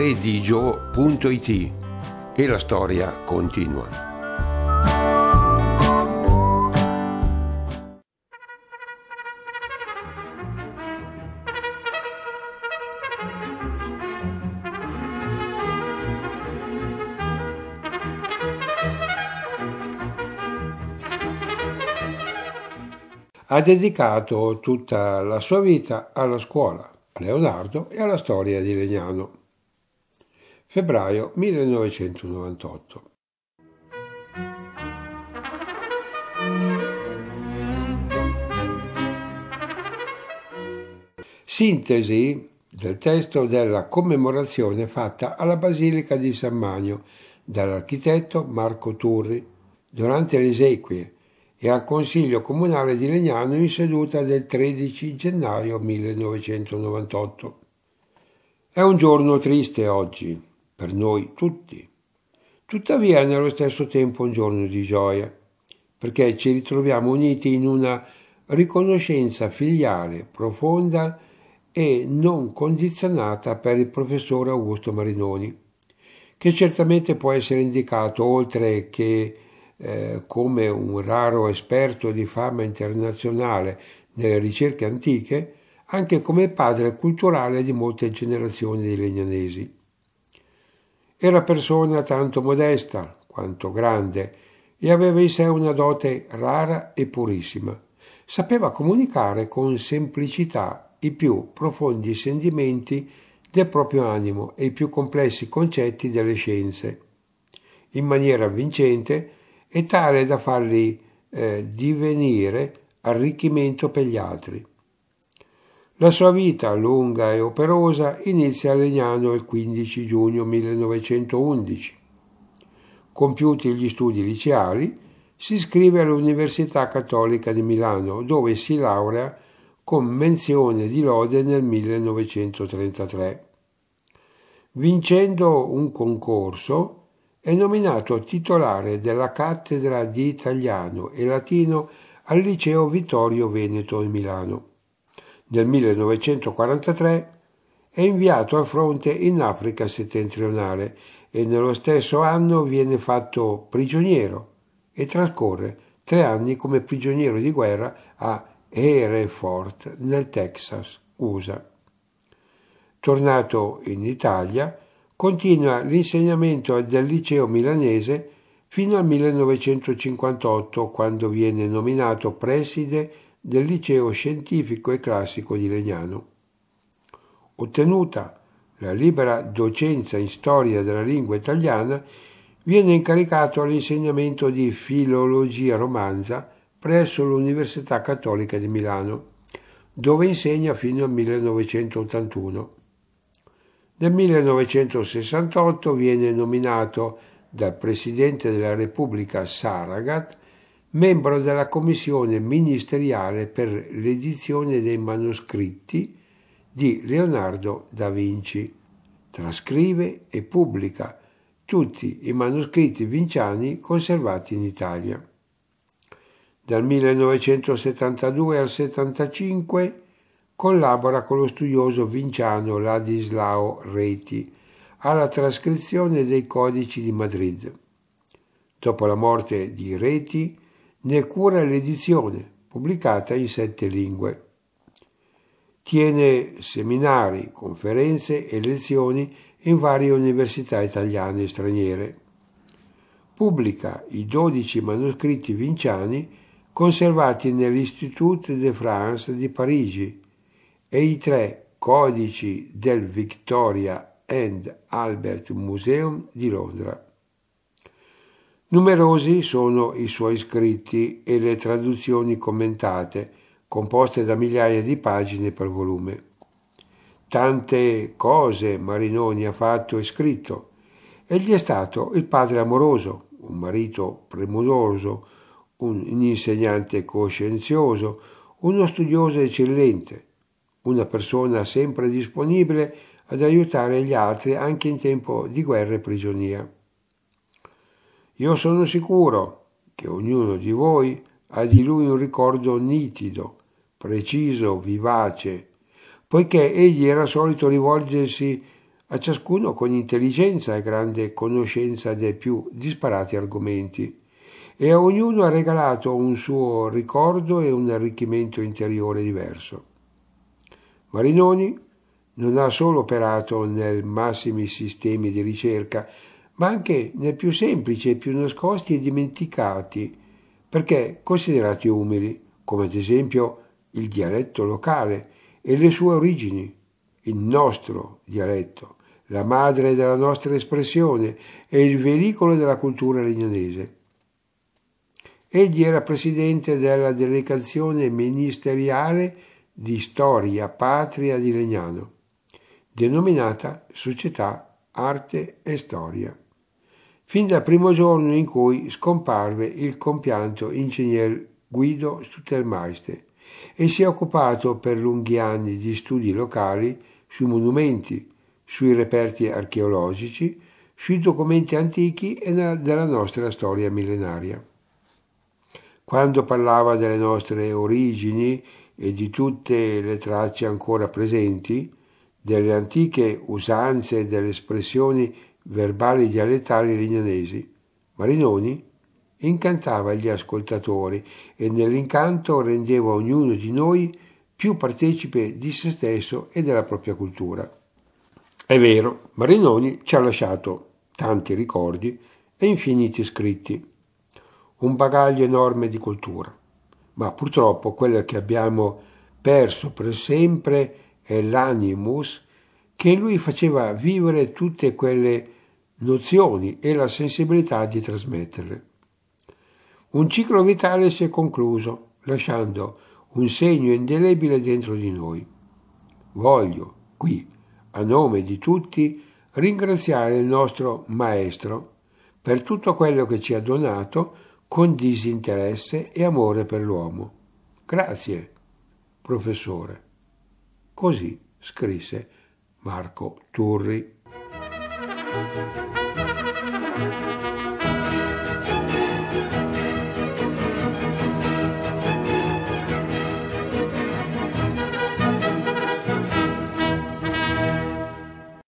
redigio.it e la storia continua. Ha dedicato tutta la sua vita alla scuola, a Leonardo e alla storia di Legnano. Febbraio 1998. Sintesi del testo della commemorazione fatta alla Basilica di San Magno dall'architetto Marco Turri durante le esequie e al Consiglio Comunale di Legnano in seduta del 13 gennaio 1998. È un giorno triste oggi, per noi tutti. Tuttavia è nello stesso tempo un giorno di gioia, perché ci ritroviamo uniti in una riconoscenza filiale profonda e non condizionata per il professore Augusto Marinoni, che certamente può essere indicato oltre che eh, come un raro esperto di fama internazionale nelle ricerche antiche, anche come padre culturale di molte generazioni di legnanesi. Era persona tanto modesta quanto grande e aveva in sé una dote rara e purissima. Sapeva comunicare con semplicità i più profondi sentimenti del proprio animo e i più complessi concetti delle scienze. In maniera vincente e tale da farli eh, divenire arricchimento per gli altri. La sua vita lunga e operosa inizia a Legnano il 15 giugno 1911. Compiuti gli studi liceali, si iscrive all'Università Cattolica di Milano, dove si laurea con menzione di lode nel 1933. Vincendo un concorso, è nominato titolare della cattedra di italiano e latino al Liceo Vittorio Veneto di Milano. Nel 1943 è inviato al fronte in Africa settentrionale e nello stesso anno viene fatto prigioniero e trascorre tre anni come prigioniero di guerra a Hereford nel Texas, USA. Tornato in Italia, Continua l'insegnamento del liceo milanese fino al 1958, quando viene nominato preside del liceo scientifico e classico di Legnano. Ottenuta la libera docenza in storia della lingua italiana, viene incaricato all'insegnamento di filologia romanza presso l'Università Cattolica di Milano, dove insegna fino al 1981. Nel 1968 viene nominato dal Presidente della Repubblica Saragat membro della commissione ministeriale per l'edizione dei manoscritti di Leonardo da Vinci. Trascrive e pubblica tutti i manoscritti vinciani conservati in Italia. Dal 1972 al 1975 collabora con lo studioso vinciano Ladislao Reti alla trascrizione dei codici di Madrid. Dopo la morte di Reti ne cura l'edizione, pubblicata in sette lingue. Tiene seminari, conferenze e lezioni in varie università italiane e straniere. Pubblica i dodici manoscritti vinciani conservati nell'Institut de France di Parigi e i tre codici del Victoria and Albert Museum di Londra. Numerosi sono i suoi scritti e le traduzioni commentate, composte da migliaia di pagine per volume. Tante cose Marinoni ha fatto e scritto. Egli è stato il padre amoroso, un marito premuroso, un insegnante coscienzioso, uno studioso eccellente, una persona sempre disponibile ad aiutare gli altri anche in tempo di guerra e prigionia. Io sono sicuro che ognuno di voi ha di lui un ricordo nitido, preciso, vivace, poiché egli era solito rivolgersi a ciascuno con intelligenza e grande conoscenza dei più disparati argomenti, e a ognuno ha regalato un suo ricordo e un arricchimento interiore diverso. Marinoni non ha solo operato nei massimi sistemi di ricerca, ma anche nei più semplici e più nascosti e dimenticati, perché considerati umili, come ad esempio il dialetto locale e le sue origini, il nostro dialetto, la madre della nostra espressione e il veicolo della cultura legnanese. Egli era presidente della delegazione ministeriale di Storia Patria di Legnano, denominata Società Arte e Storia, fin dal primo giorno in cui scomparve il compianto ingegner Guido Stuttelmeister e si è occupato per lunghi anni di studi locali sui monumenti, sui reperti archeologici, sui documenti antichi e della nostra storia millenaria. Quando parlava delle nostre origini e di tutte le tracce ancora presenti, delle antiche usanze e delle espressioni verbali dialettali lignanesi, Marinoni incantava gli ascoltatori e nell'incanto rendeva ognuno di noi più partecipe di se stesso e della propria cultura. È vero, Marinoni ci ha lasciato tanti ricordi e infiniti scritti. Un bagaglio enorme di cultura, ma purtroppo quello che abbiamo perso per sempre è l'animus che in lui faceva vivere tutte quelle nozioni e la sensibilità di trasmetterle. Un ciclo vitale si è concluso, lasciando un segno indelebile dentro di noi. Voglio, qui, a nome di tutti, ringraziare il nostro Maestro per tutto quello che ci ha donato con disinteresse e amore per l'uomo. Grazie, professore. Così scrisse Marco Turri.